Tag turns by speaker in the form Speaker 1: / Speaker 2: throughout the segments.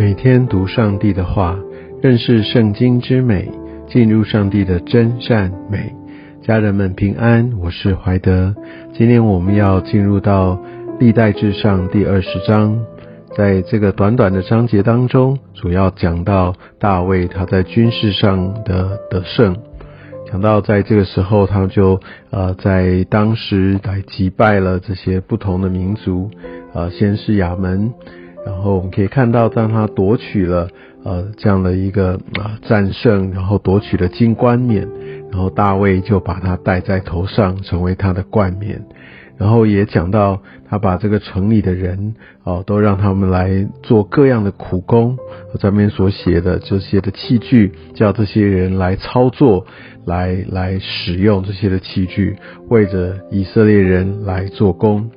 Speaker 1: 每天读上帝的话，认识圣经之美，进入上帝的真善美。家人们平安，我是怀德。今天我们要进入到历代至上第二十章，在这个短短的章节当中，主要讲到大卫他在军事上的得胜。讲到在这个时候，他就呃在当时来击败了这些不同的民族，呃先是亚门。然后我们可以看到，当他夺取了呃这样的一个啊战胜，然后夺取了金冠冕，然后大卫就把他戴在头上，成为他的冠冕。然后也讲到他把这个城里的人哦，都让他们来做各样的苦工，上面所写的这些的器具，叫这些人来操作，来来使用这些的器具，为着以色列人来做工。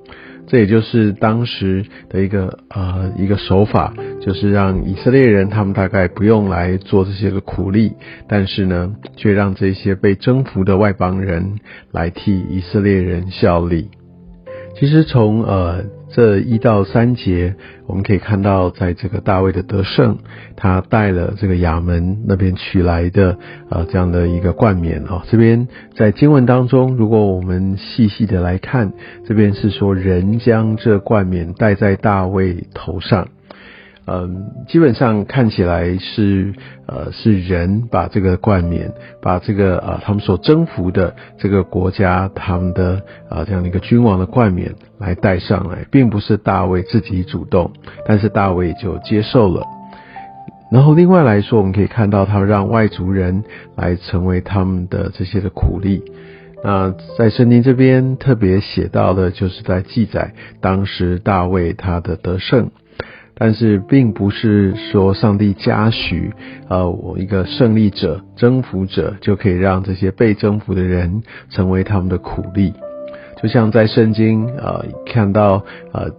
Speaker 1: 这也就是当时的一个呃一个手法，就是让以色列人他们大概不用来做这些个苦力，但是呢，却让这些被征服的外邦人来替以色列人效力。其实从呃。这一到三节，我们可以看到，在这个大卫的得胜，他带了这个亚门那边取来的呃这样的一个冠冕哦。这边在经文当中，如果我们细细的来看，这边是说人将这冠冕戴在大卫头上。嗯，基本上看起来是呃是人把这个冠冕，把这个呃他们所征服的这个国家他们的啊这样的一个君王的冠冕来戴上来，并不是大卫自己主动，但是大卫就接受了。然后另外来说，我们可以看到他让外族人来成为他们的这些的苦力。那在圣经这边特别写到的，就是在记载当时大卫他的得胜。但是并不是说上帝嘉许，呃，我一个胜利者、征服者就可以让这些被征服的人成为他们的苦力。就像在圣经，呃，看到，呃，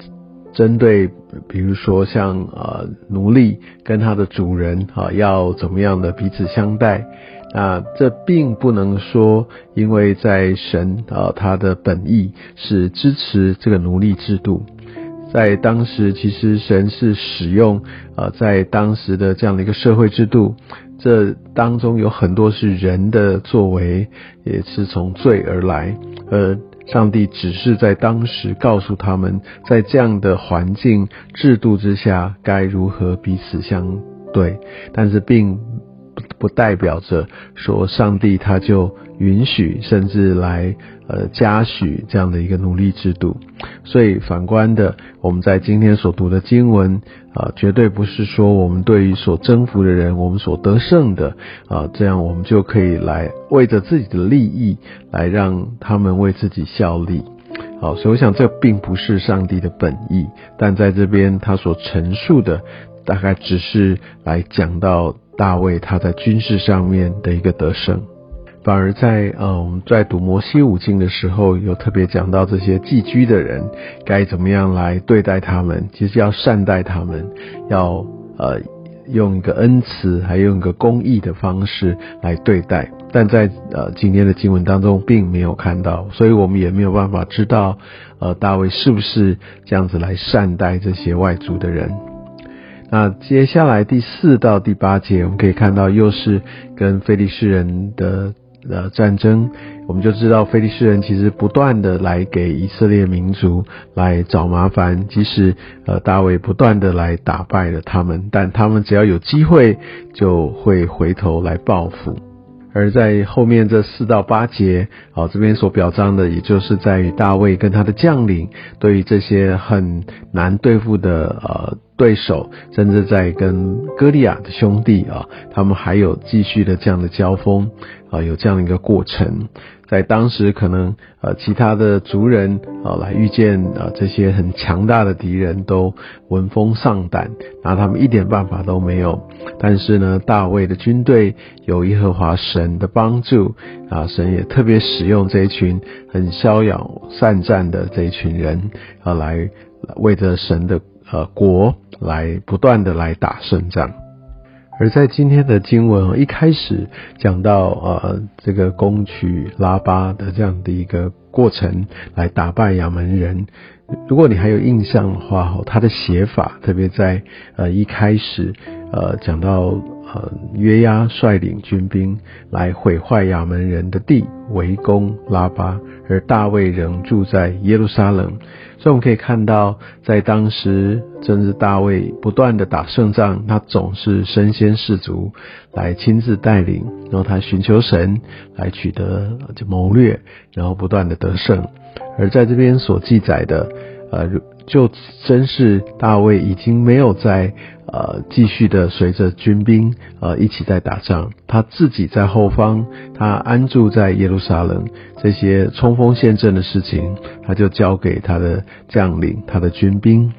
Speaker 1: 针对，比如说像，呃，奴隶跟他的主人，啊，要怎么样的彼此相待，那这并不能说，因为在神，啊，他的本意是支持这个奴隶制度。在当时，其实神是使用，呃，在当时的这样的一个社会制度，这当中有很多是人的作为，也是从罪而来，而上帝只是在当时告诉他们，在这样的环境制度之下，该如何彼此相对，但是并。不代表着说上帝他就允许甚至来呃嘉许这样的一个奴隶制度，所以反观的我们在今天所读的经文啊，绝对不是说我们对于所征服的人，我们所得胜的啊，这样我们就可以来为着自己的利益来让他们为自己效力。好，所以我想这并不是上帝的本意，但在这边他所陈述的大概只是来讲到。大卫他在军事上面的一个得胜，反而在呃我们在读摩西五经的时候，有特别讲到这些寄居的人该怎么样来对待他们，其实要善待他们，要呃用一个恩慈，还用一个公义的方式来对待。但在呃今天的经文当中，并没有看到，所以我们也没有办法知道呃大卫是不是这样子来善待这些外族的人。那接下来第四到第八节，我们可以看到又是跟菲利士人的呃战争，我们就知道菲利士人其实不断的来给以色列民族来找麻烦，即使呃大卫不断的来打败了他们，但他们只要有机会就会回头来报复。而在后面这四到八节，啊，这边所表彰的，也就是在于大卫跟他的将领对于这些很难对付的呃对手，甚至在跟歌利亚的兄弟啊，他们还有继续的这样的交锋啊，有这样的一个过程。在当时，可能呃其他的族人啊来遇见啊这些很强大的敌人，都闻风丧胆，拿他们一点办法都没有。但是呢，大卫的军队有耶和华神的帮助啊，神也特别使用这一群很骁勇善战的这一群人啊，来为着神的呃国来不断的来打胜仗。而在今天的经文一开始讲到呃这个攻取拉巴的这样的一个过程，来打败亚门人。如果你还有印象的话，他的写法特别在呃一开始呃讲到。呃，约押率领军兵来毁坏亚门人的地，围攻拉巴，而大卫仍住在耶路撒冷。所以我们可以看到，在当时，正是大卫不断的打胜仗，他总是身先士卒，来亲自带领，然后他寻求神来取得就谋略，然后不断的得胜。而在这边所记载的，呃。就真是大卫已经没有在呃继续的随着军兵呃一起在打仗，他自己在后方，他安住在耶路撒冷，这些冲锋陷阵的事情，他就交给他的将领、他的军兵。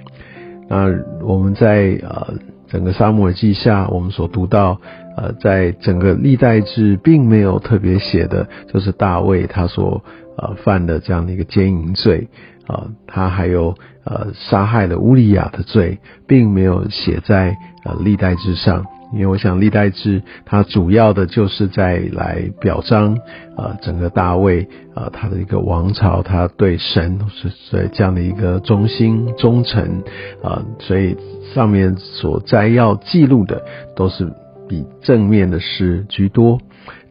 Speaker 1: 那我们在呃整个沙漠耳记下，我们所读到呃在整个历代志并没有特别写的，就是大卫他所呃犯的这样的一个奸淫罪。啊，他还有呃杀害了乌利亚的罪，并没有写在呃历代之上，因为我想历代志它主要的就是在来表彰啊整个大卫啊他的一个王朝，他对神是在这样的一个忠心忠诚啊，所以上面所摘要记录的都是比正面的事居多。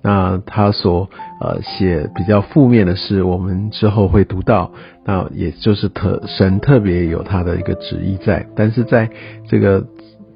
Speaker 1: 那他所呃写比较负面的事，我们之后会读到。那也就是特神特别有他的一个旨意在，但是在这个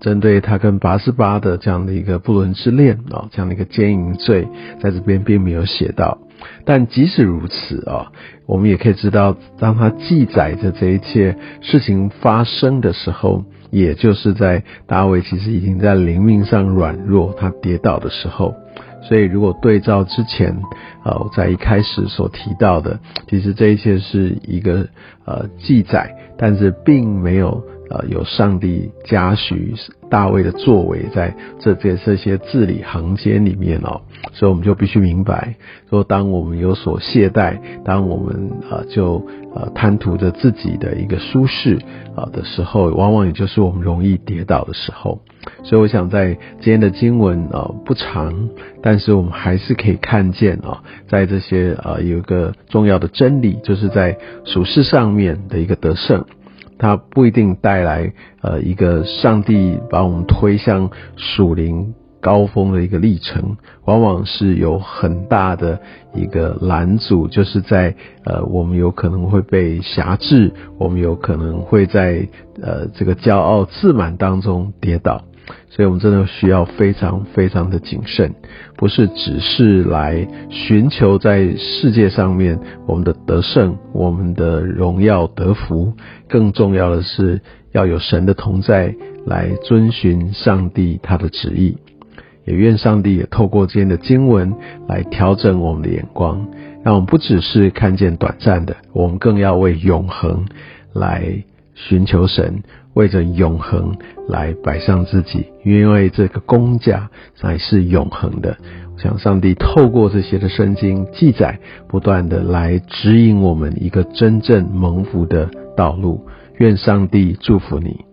Speaker 1: 针对他跟拔斯巴的这样的一个不伦之恋啊，这样的一个奸淫罪，在这边并没有写到。但即使如此啊，我们也可以知道，当他记载着这一切事情发生的时候，也就是在大卫其实已经在灵命上软弱，他跌倒的时候。所以，如果对照之前，呃，在一开始所提到的，其实这一切是一个呃记载，但是并没有呃有上帝嘉许大卫的作为在这这这些字里行间里面哦。所以，我们就必须明白，说当我们有所懈怠，当我们呃就呃贪图着自己的一个舒适啊的时候，往往也就是我们容易跌倒的时候。所以，我想在今天的经文啊不长，但是我们还是可以看见啊，在这些啊有一个重要的真理，就是在属世上面的一个得胜，它不一定带来呃一个上帝把我们推向属灵高峰的一个历程，往往是有很大的一个拦阻，就是在呃我们有可能会被辖制，我们有可能会在呃这个骄傲自满当中跌倒。所以，我们真的需要非常非常的谨慎，不是只是来寻求在世界上面我们的得胜、我们的荣耀得福，更重要的是要有神的同在，来遵循上帝他的旨意。也愿上帝也透过今天的经文来调整我们的眼光，让我们不只是看见短暂的，我们更要为永恒来寻求神。为着永恒来摆上自己，因为这个公价才是永恒的。我想上帝透过这些的圣经记载，不断的来指引我们一个真正蒙福的道路。愿上帝祝福你。